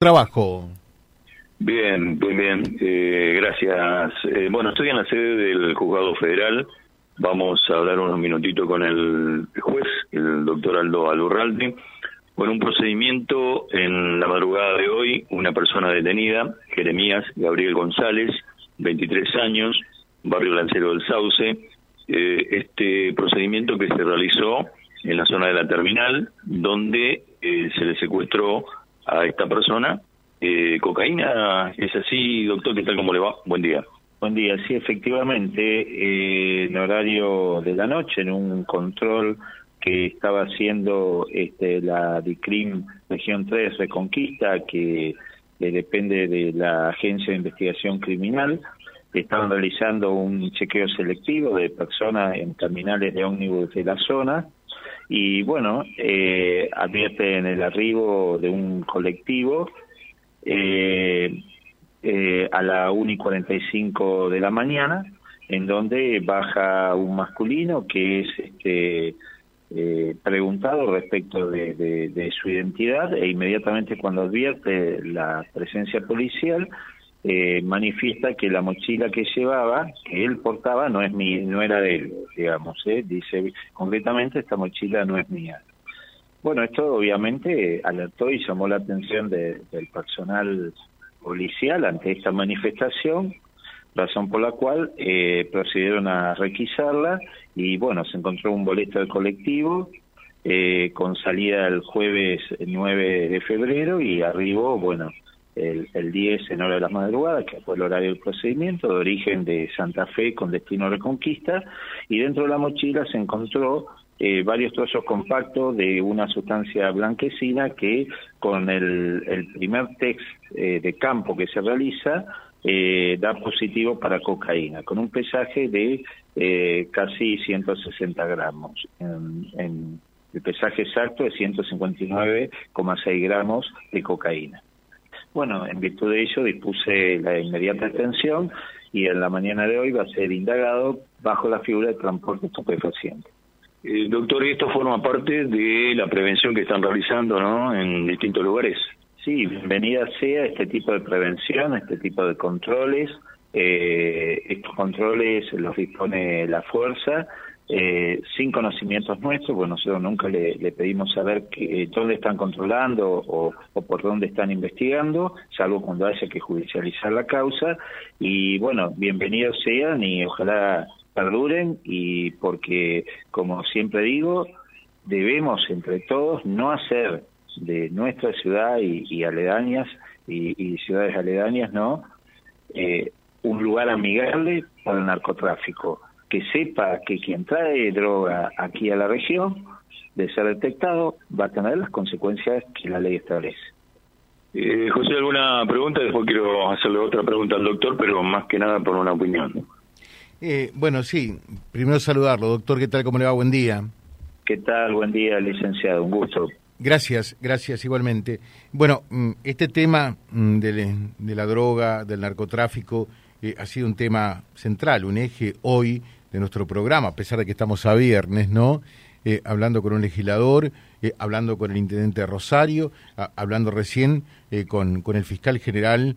trabajo. Bien, bien, bien. Eh, gracias. Eh, bueno, estoy en la sede del Juzgado Federal. Vamos a hablar unos minutitos con el juez, el doctor Aldo Alurralde. Bueno, un procedimiento en la madrugada de hoy, una persona detenida, Jeremías Gabriel González, 23 años, barrio Lancero del Sauce. Eh, este procedimiento que se realizó en la zona de la terminal, donde se le secuestró a esta persona. Eh, ¿Cocaína es así, doctor? ¿Qué tal? ¿Cómo le va? Buen día. Buen día, sí, efectivamente, eh, en horario de la noche, en un control que estaba haciendo este, la DICRIM Región 3 Reconquista, que depende de la Agencia de Investigación Criminal, estaban realizando un chequeo selectivo de personas en terminales de ómnibus de la zona y bueno, eh, en el arribo de un colectivo eh, eh, a la 1 y 45 de la mañana, en donde baja un masculino que es este, eh, preguntado respecto de, de, su identidad e inmediatamente cuando advierte la presencia policial eh, manifiesta que la mochila que llevaba, que él portaba, no es mi, no era de él, digamos, ¿eh? dice concretamente esta mochila no es mía. Bueno, esto obviamente alertó y llamó la atención del personal policial ante esta manifestación, razón por la cual eh, procedieron a requisarla y bueno, se encontró un boleto de colectivo eh, con salida el jueves 9 de febrero y arribó, bueno, el, el 10 en hora de la madrugada, que fue el horario del procedimiento, de origen de Santa Fe con destino a Reconquista, y dentro de la mochila se encontró eh, varios trozos compactos de una sustancia blanquecina que con el, el primer test eh, de campo que se realiza eh, da positivo para cocaína, con un pesaje de casi 160 gramos. En, el pesaje exacto es 159,6 gramos de cocaína. Bueno, en virtud de ello dispuse la inmediata detención y en la mañana de hoy va a ser indagado bajo la figura de transporte estupefaciente. Eh, doctor, esto forma parte de la prevención que están realizando ¿no? en distintos lugares. Sí, bienvenida sea este tipo de prevención, este tipo de controles. Eh, estos controles los dispone la fuerza eh, sin conocimientos nuestros, pues nosotros nunca le, pedimos saber que, dónde están controlando o, por dónde están investigando, salvo cuando haya que judicializar la causa. Y bueno, bienvenidos sean y ojalá perduren y porque, como siempre digo, debemos entre todos no hacer de nuestra ciudad y, aledañas y, ciudades aledañas, ¿no? Eh, un lugar amigable para el narcotráfico que sepa que quien trae droga aquí a la región, de ser detectado, va a tener las consecuencias que la ley establece. Eh, José, ¿alguna pregunta? Después quiero hacerle otra pregunta al doctor, pero más que nada por una opinión. Eh, bueno, sí, primero saludarlo. Doctor, ¿qué tal? ¿Cómo le va? Buen día. ¿Qué tal? Buen día, licenciado. Un gusto. Gracias, gracias igualmente. Bueno, mm, este tema mm, de, de la droga, del narcotráfico, eh, ha sido un tema central, un eje hoy de nuestro programa, a pesar de que estamos a viernes, ¿no? Eh, hablando con un legislador, eh, hablando con el intendente Rosario, hablando recién eh, con, con, el fiscal general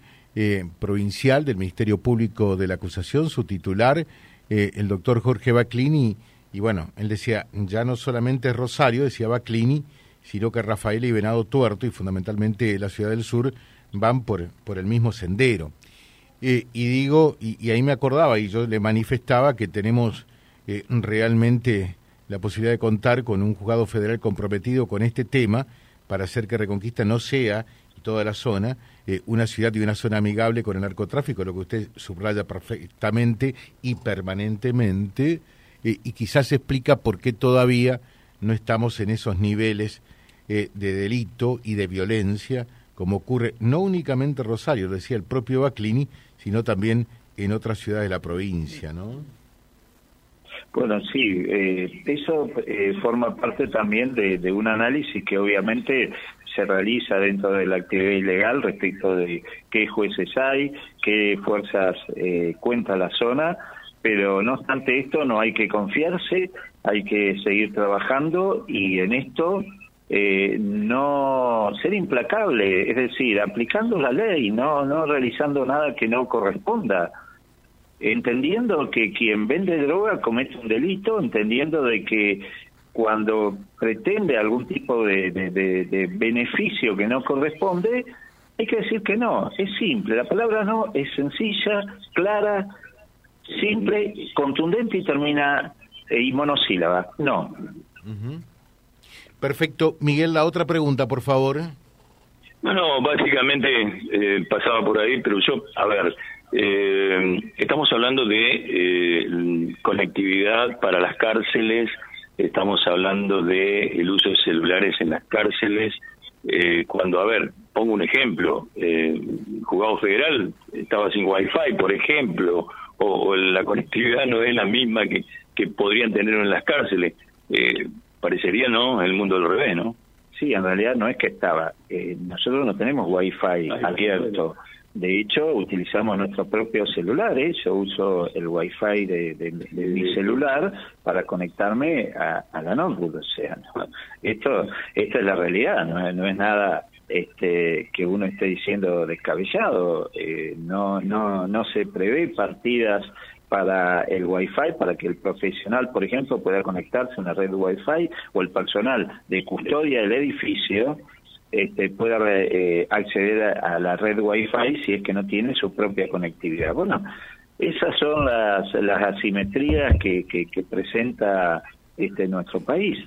provincial del Ministerio Público de la Acusación, su titular, el doctor Jorge Baclini, y bueno, él decía, ya no solamente Rosario, decía Baclini, sino que Rafael y Venado Tuerto, y fundamentalmente la ciudad del sur, van por, por el mismo sendero. Eh, y digo, y, ahí me acordaba y yo le manifestaba que tenemos eh, realmente la posibilidad de contar con un juzgado federal comprometido con este tema para hacer que Reconquista no sea, y toda la zona, eh, una ciudad y una zona amigable con el narcotráfico, lo que usted subraya perfectamente y permanentemente, y quizás explica por qué todavía no estamos en esos niveles de delito y de violencia como ocurre no únicamente en Rosario, decía el propio Baclini, sino también en otras ciudades de la provincia, ¿no? Bueno, sí, eh, eso eh, forma parte también de, un análisis que obviamente se realiza dentro de la actividad ilegal respecto de qué jueces hay, qué fuerzas eh, cuenta la zona, pero no obstante esto no hay que confiarse, hay que seguir trabajando y en esto eh, no ser implacable, es decir, aplicando la ley, no, no realizando nada que no corresponda, entendiendo que quien vende droga comete un delito, entendiendo de que cuando pretende algún tipo de, beneficio que no corresponde, hay que decir que no, es simple, la palabra no es sencilla, clara, simple, contundente y termina y monosílaba. No. Perfecto. Miguel, la otra pregunta, por favor. Bueno, básicamente eh, pasaba por ahí, pero yo, a ver, eh, estamos hablando de conectividad para las cárceles, estamos hablando de el uso de celulares en las cárceles, cuando, a ver, pongo un ejemplo, eh, Jugado Federal estaba sin wifi, por ejemplo, o, la conectividad no es la misma que, que podrían tener en las cárceles. Eh, parecería, ¿no?, el mundo del revés, ¿no? Sí, en realidad no es que estaba. Eh, nosotros no tenemos wifi abierto. De hecho, utilizamos nuestros propios celulares. Yo uso el wifi de, de, mi celular para conectarme a, la notebook. O sea, esto, esta es la realidad, no, no es nada este, que uno esté diciendo descabellado. Eh, no, no, no se prevé partidas para el Wi-Fi, para que el profesional, por ejemplo, pueda conectarse a una red Wi-Fi o el personal de custodia del edificio este, pueda eh, acceder a, la red Wi-Fi si es que no tiene su propia conectividad. Bueno, esas son las, las asimetrías que, que, que presenta este nuestro país.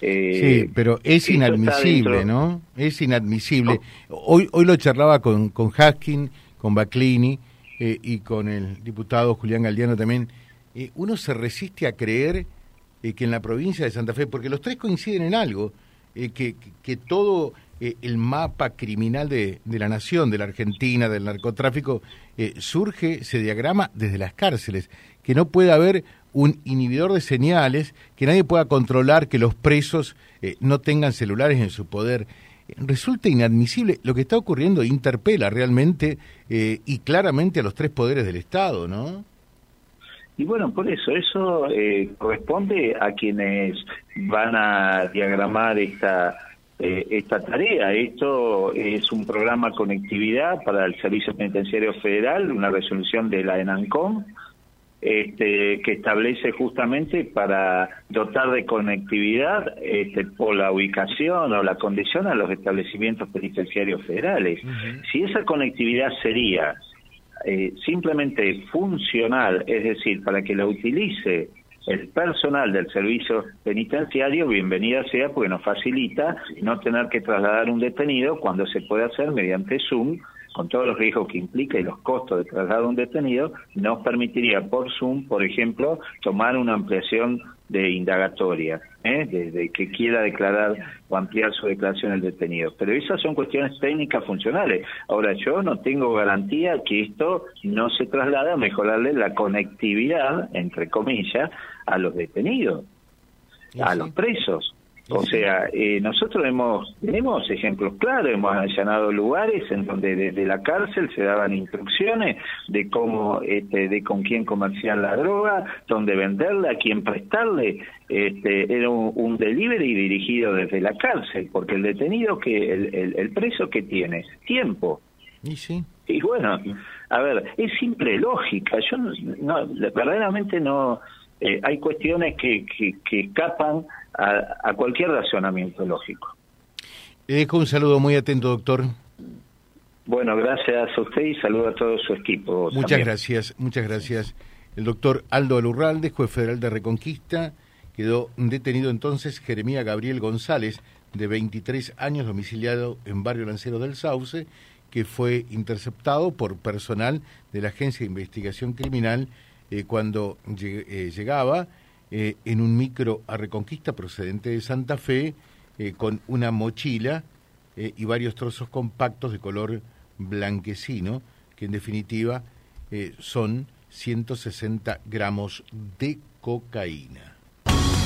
Eh, sí, pero es inadmisible, ¿no? Es inadmisible. Hoy, hoy lo charlaba con, con Haskin, con Baclini eh, y con el diputado Julián Galdiano también. Eh, uno se resiste a creer que en la provincia de Santa Fe, porque los tres coinciden en algo, que, que, todo el mapa criminal de, de, la nación, de la Argentina, del narcotráfico, surge, se diagrama desde las cárceles, que no puede haber un inhibidor de señales, que nadie pueda controlar que los presos eh, no tengan celulares en su poder. Resulta inadmisible. Lo que está ocurriendo interpela realmente eh, y claramente a los tres poderes del Estado, ¿no? Y bueno, por eso, eso eh, corresponde a quienes van a diagramar esta, esta tarea. Esto es un programa conectividad para el Servicio Penitenciario Federal, una resolución de la ENANCOM, este, que establece justamente para dotar de conectividad este, por la ubicación o la condición a los establecimientos penitenciarios federales. Si esa conectividad sería eh, simplemente funcional, es decir, para que la utilice el personal del servicio penitenciario, bienvenida sea, porque nos facilita no tener que trasladar un detenido cuando se puede hacer mediante Zoom con todos los riesgos que implica y los costos de trasladar a un detenido, nos permitiría por Zoom, por ejemplo, tomar una ampliación de indagatoria, ¿eh? desde que quiera declarar o ampliar su declaración el detenido. Pero esas son cuestiones técnicas funcionales. Ahora, yo no tengo garantía que esto no se traslade a mejorarle la conectividad, entre comillas, a los detenidos, a los presos. O sea, eh, nosotros hemos tenemos ejemplos claros, hemos allanado lugares en donde desde la cárcel se daban instrucciones de cómo, este, de con quién comerciar la droga, dónde venderla, a quién prestarle. Este, era un, delivery dirigido desde la cárcel, porque el detenido que el, el, preso que tiene tiempo. Y sí. Y bueno, a ver, es simple lógica. Yo no, verdaderamente no. Eh, hay cuestiones que, que, que escapan a, cualquier razonamiento lógico. Le dejo un saludo muy atento, doctor. Bueno, gracias a usted y saludo a todo su equipo. Muchas gracias, muchas gracias. El doctor Aldo Alurralde, juez federal de Reconquista, quedó detenido entonces Jeremía Gabriel González, de 23 años, domiciliado en Barrio Lancero del Sauce, que fue interceptado por personal de la Agencia de Investigación Criminal eh, cuando eh, llegaba eh, en un micro a Reconquista procedente de Santa Fe eh, con una mochila y varios trozos compactos de color blanquecino, que en definitiva son 160 gramos de cocaína